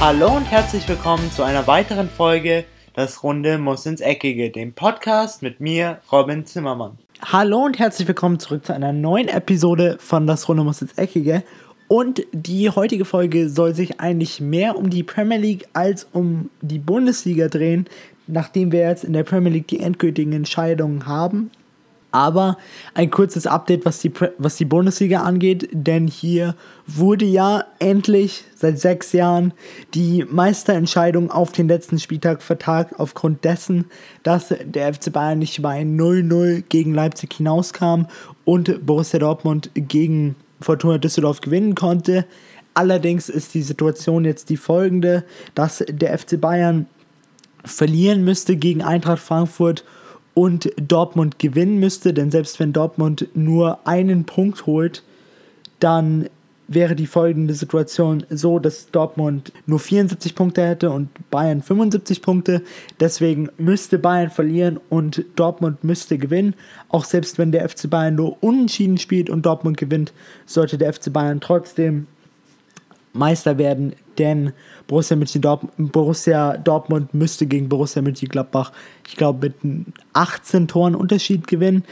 Hallo und herzlich willkommen zu einer weiteren Folge Das Runde muss ins Eckige, dem Podcast mit mir, Robin Zimmermann. Hallo und herzlich willkommen zurück zu einer neuen Episode von Das Runde muss ins Eckige. Und die heutige Folge soll sich eigentlich mehr um die Premier League als um die Bundesliga drehen, nachdem wir jetzt in der Premier League die endgültigen Entscheidungen haben. Aber ein kurzes Update, was die, was die Bundesliga angeht, denn hier wurde ja endlich seit sechs Jahren die Meisterentscheidung auf den letzten Spieltag vertagt, aufgrund dessen, dass der FC Bayern nicht bei 0-0 gegen Leipzig hinauskam und Borussia Dortmund gegen Fortuna Düsseldorf gewinnen konnte. Allerdings ist die Situation jetzt die folgende, dass der FC Bayern verlieren müsste gegen Eintracht Frankfurt und Dortmund gewinnen müsste, denn selbst wenn Dortmund nur einen Punkt holt, dann wäre die folgende Situation so, dass Dortmund nur 74 Punkte hätte und Bayern 75 Punkte. Deswegen müsste Bayern verlieren und Dortmund müsste gewinnen. Auch selbst wenn der FC Bayern nur unentschieden spielt und Dortmund gewinnt, sollte der FC Bayern trotzdem Meister werden, denn Borussia, Mönchengladbach, Borussia Dortmund müsste gegen Borussia Mönchengladbach, ich glaube, mit 18 Toren Unterschied gewinnen,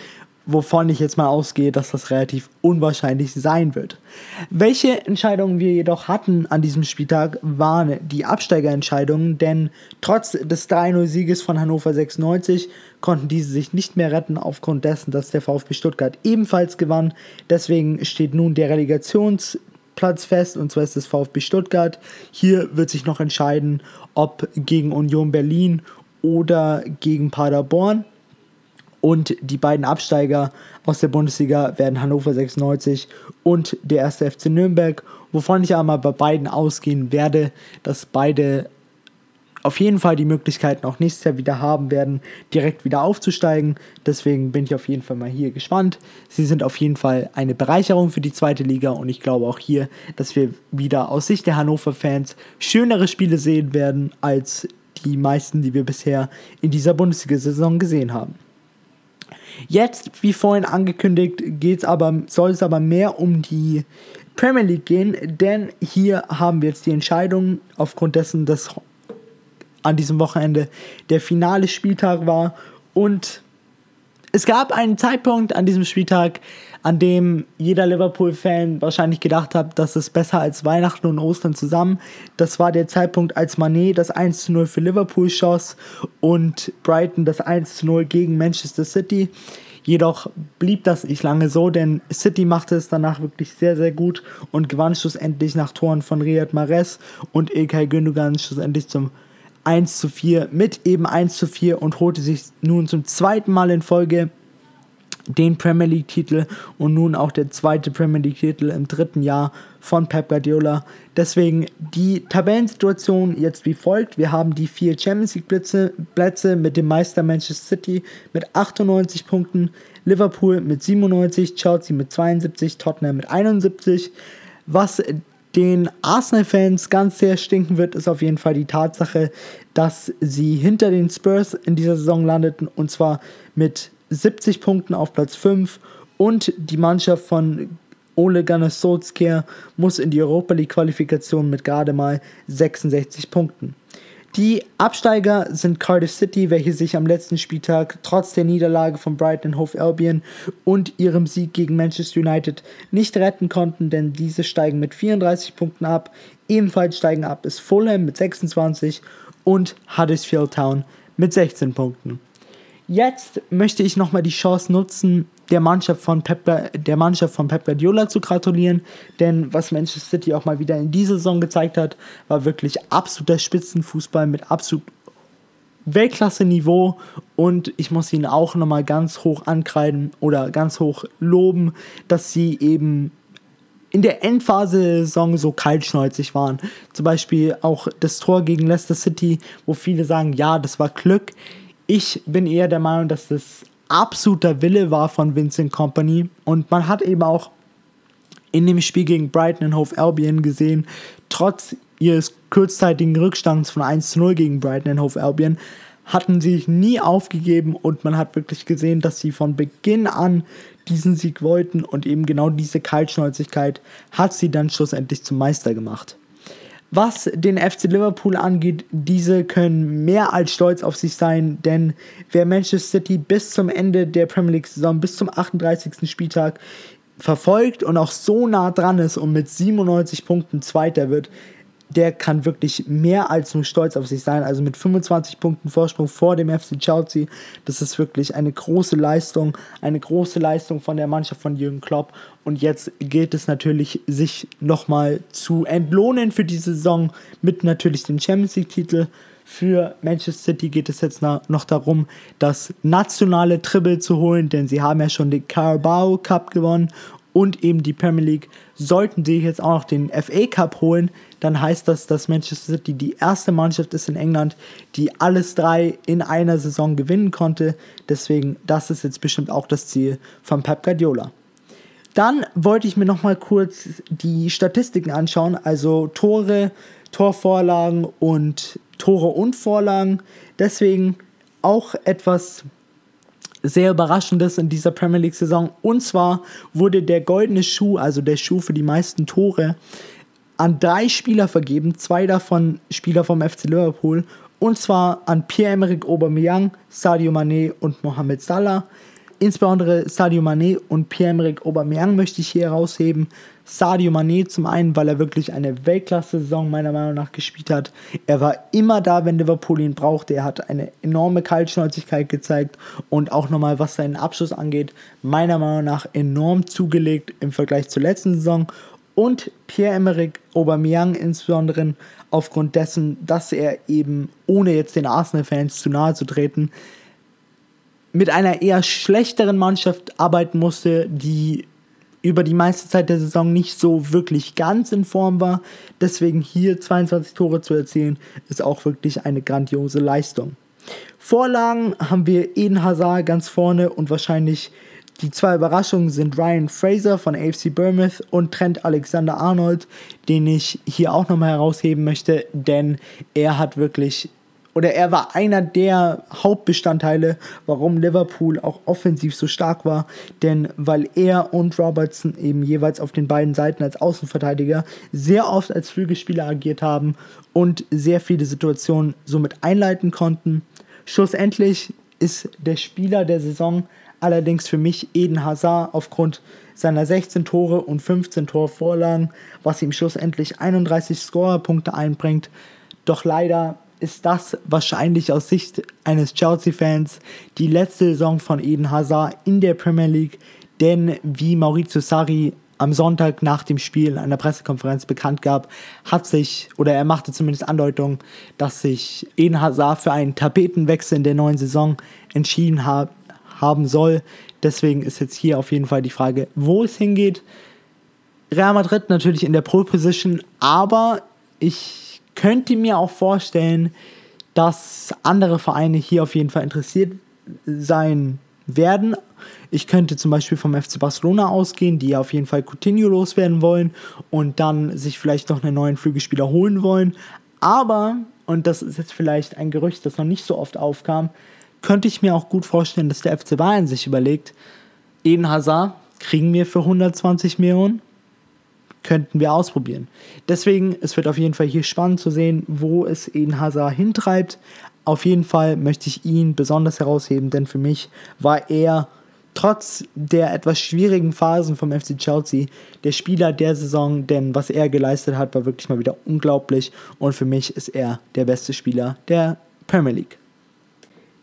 wovon ich jetzt mal ausgehe, dass das relativ unwahrscheinlich sein wird. Welche Entscheidungen wir jedoch hatten an diesem Spieltag, waren die Absteigerentscheidungen, denn trotz des 3-0-Sieges von Hannover 96 konnten diese sich nicht mehr retten aufgrund dessen, dass der VfB Stuttgart ebenfalls gewann. Deswegen steht nun der Relegations- Platz fest, und zwar ist es VfB Stuttgart. Hier wird sich noch entscheiden, ob gegen Union Berlin oder gegen Paderborn. Und die beiden Absteiger aus der Bundesliga werden Hannover 96 und der erste FC Nürnberg, wovon ich aber bei beiden ausgehen werde, dass beide auf jeden Fall die Möglichkeiten auch nächstes Jahr wieder haben werden, direkt wieder aufzusteigen. Deswegen bin ich auf jeden Fall mal hier gespannt. Sie sind auf jeden Fall eine Bereicherung für die zweite Liga und ich glaube auch hier, dass wir wieder aus Sicht der Hannover-Fans schönere Spiele sehen werden als die meisten, die wir bisher in dieser Bundesliga-Saison gesehen haben. Jetzt, wie vorhin angekündigt, geht's aber, soll es aber mehr um die Premier League gehen, denn hier haben wir jetzt die Entscheidung aufgrund dessen, dass an diesem Wochenende der finale Spieltag war. Und es gab einen Zeitpunkt an diesem Spieltag, an dem jeder Liverpool-Fan wahrscheinlich gedacht hat, dass es besser als Weihnachten und Ostern zusammen. Das war der Zeitpunkt, als Manet das 1 zu 0 für Liverpool schoss und Brighton das 1 zu 0 gegen Manchester City. Jedoch blieb das nicht lange so, denn City machte es danach wirklich sehr, sehr gut und gewann schlussendlich nach Toren von Riyad Mahrez und Ilkay Gündogan schlussendlich zum 1 zu 4 mit eben 1 zu 4 und holte sich nun zum zweiten Mal in Folge den Premier League Titel und nun auch der zweite Premier League Titel im dritten Jahr von Pep Guardiola. Deswegen die Tabellensituation jetzt wie folgt. Wir haben die vier Champions League Plätze, Plätze mit dem Meister Manchester City mit 98 Punkten, Liverpool mit 97, Chelsea mit 72, Tottenham mit 71. Was den Arsenal-Fans ganz sehr stinken wird, ist auf jeden Fall die Tatsache, dass sie hinter den Spurs in dieser Saison landeten und zwar mit 70 Punkten auf Platz 5 und die Mannschaft von Ole Gunnar Solskjaer muss in die Europa League Qualifikation mit gerade mal 66 Punkten. Die Absteiger sind Cardiff City, welche sich am letzten Spieltag trotz der Niederlage von Brighton Hove Albion und ihrem Sieg gegen Manchester United nicht retten konnten, denn diese steigen mit 34 Punkten ab. Ebenfalls steigen ab ist Fulham mit 26 und Huddersfield Town mit 16 Punkten. Jetzt möchte ich nochmal die Chance nutzen, der Mannschaft von Pep, der Mannschaft von Pep Guardiola zu gratulieren, denn was Manchester City auch mal wieder in dieser Saison gezeigt hat, war wirklich absoluter Spitzenfußball mit absolut Weltklasse-Niveau und ich muss ihn auch nochmal ganz hoch ankreiden oder ganz hoch loben, dass sie eben in der Endphase der Saison so kaltschnäuzig waren. Zum Beispiel auch das Tor gegen Leicester City, wo viele sagen, ja, das war Glück. Ich bin eher der Meinung, dass das absoluter Wille war von Vincent Company und man hat eben auch in dem Spiel gegen Brighton and Hove Albion gesehen, trotz ihres kurzzeitigen Rückstands von 1 zu 0 gegen Brighton and Hove Albion, hatten sie sich nie aufgegeben und man hat wirklich gesehen, dass sie von Beginn an diesen Sieg wollten und eben genau diese Kaltschnäuzigkeit hat sie dann schlussendlich zum Meister gemacht. Was den FC Liverpool angeht, diese können mehr als stolz auf sich sein, denn wer Manchester City bis zum Ende der Premier League-Saison, bis zum 38. Spieltag verfolgt und auch so nah dran ist und mit 97 Punkten Zweiter wird, der kann wirklich mehr als nur stolz auf sich sein. Also mit 25 Punkten Vorsprung vor dem FC Chelsea. Das ist wirklich eine große Leistung. Eine große Leistung von der Mannschaft von Jürgen Klopp. Und jetzt gilt es natürlich, sich nochmal zu entlohnen für die Saison mit natürlich dem Champions League-Titel. Für Manchester City geht es jetzt noch darum, das nationale Triple zu holen, denn sie haben ja schon den Carabao Cup gewonnen und eben die Premier League. Sollten sie jetzt auch noch den FA Cup holen, dann heißt das, dass Manchester City die erste Mannschaft ist in England, die alles drei in einer Saison gewinnen konnte. Deswegen, das ist jetzt bestimmt auch das Ziel von Pep Guardiola. Dann wollte ich mir noch mal kurz die Statistiken anschauen, also Tore, Torvorlagen und Tore und Vorlagen. Deswegen auch etwas sehr Überraschendes in dieser Premier League-Saison. Und zwar wurde der goldene Schuh, also der Schuh für die meisten Tore, an drei Spieler vergeben, zwei davon Spieler vom FC Liverpool, und zwar an Pierre-Emerick Aubameyang, Sadio Mané und Mohamed Salah. Insbesondere Sadio Mané und Pierre-Emerick Aubameyang möchte ich hier herausheben. Sadio Mané zum einen, weil er wirklich eine Weltklasse-Saison meiner Meinung nach gespielt hat. Er war immer da, wenn Liverpool ihn brauchte. Er hat eine enorme Kaltschnäuzigkeit gezeigt und auch nochmal, was seinen Abschluss angeht, meiner Meinung nach enorm zugelegt im Vergleich zur letzten Saison und Pierre-Emerick Aubameyang insbesondere aufgrund dessen, dass er eben, ohne jetzt den Arsenal-Fans zu nahe zu treten, mit einer eher schlechteren Mannschaft arbeiten musste, die über die meiste Zeit der Saison nicht so wirklich ganz in Form war. Deswegen hier 22 Tore zu erzielen, ist auch wirklich eine grandiose Leistung. Vorlagen haben wir Eden Hazard ganz vorne und wahrscheinlich die zwei Überraschungen sind Ryan Fraser von AFC Bournemouth und Trent Alexander Arnold, den ich hier auch nochmal herausheben möchte, denn er hat wirklich oder er war einer der Hauptbestandteile, warum Liverpool auch offensiv so stark war. Denn weil er und Robertson eben jeweils auf den beiden Seiten als Außenverteidiger sehr oft als Flügelspieler agiert haben und sehr viele Situationen somit einleiten konnten. Schlussendlich ist der Spieler der Saison Allerdings für mich Eden Hazard aufgrund seiner 16 Tore und 15 Torvorlagen, was ihm schlussendlich 31 Scorerpunkte einbringt. Doch leider ist das wahrscheinlich aus Sicht eines Chelsea-Fans die letzte Saison von Eden Hazard in der Premier League, denn wie Maurizio Sarri am Sonntag nach dem Spiel in einer Pressekonferenz bekannt gab, hat sich, oder er machte zumindest Andeutung, dass sich Eden Hazard für einen Tapetenwechsel in der neuen Saison entschieden hat, haben soll. Deswegen ist jetzt hier auf jeden Fall die Frage, wo es hingeht. Real Madrid natürlich in der Pole Position, aber ich könnte mir auch vorstellen, dass andere Vereine hier auf jeden Fall interessiert sein werden. Ich könnte zum Beispiel vom FC Barcelona ausgehen, die auf jeden Fall Coutinho loswerden wollen und dann sich vielleicht noch einen neuen Flügelspieler holen wollen. Aber, und das ist jetzt vielleicht ein Gerücht, das noch nicht so oft aufkam, könnte ich mir auch gut vorstellen, dass der FC Bayern sich überlegt, Eden Hazard kriegen wir für 120 Millionen, könnten wir ausprobieren. Deswegen, es wird auf jeden Fall hier spannend zu sehen, wo es Eden Hazard hintreibt. Auf jeden Fall möchte ich ihn besonders herausheben, denn für mich war er trotz der etwas schwierigen Phasen vom FC Chelsea der Spieler der Saison, denn was er geleistet hat, war wirklich mal wieder unglaublich und für mich ist er der beste Spieler der Premier League.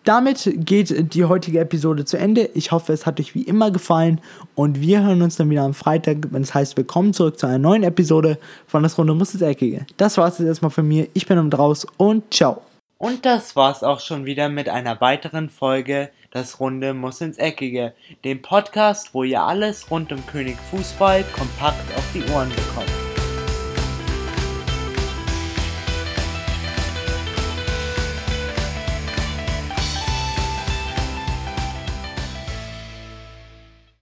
Damit geht die heutige Episode zu Ende. Ich hoffe, es hat euch wie immer gefallen und wir hören uns dann wieder am Freitag, wenn es heißt, willkommen zurück zu einer neuen Episode von Das Runde muss das Eckige. Das war es jetzt erstmal von mir. Ich bin um draus und ciao. Und das war's auch schon wieder mit einer weiteren Folge Das Runde muss ins Eckige, dem Podcast, wo ihr alles rund um König Fußball kompakt auf die Ohren bekommt.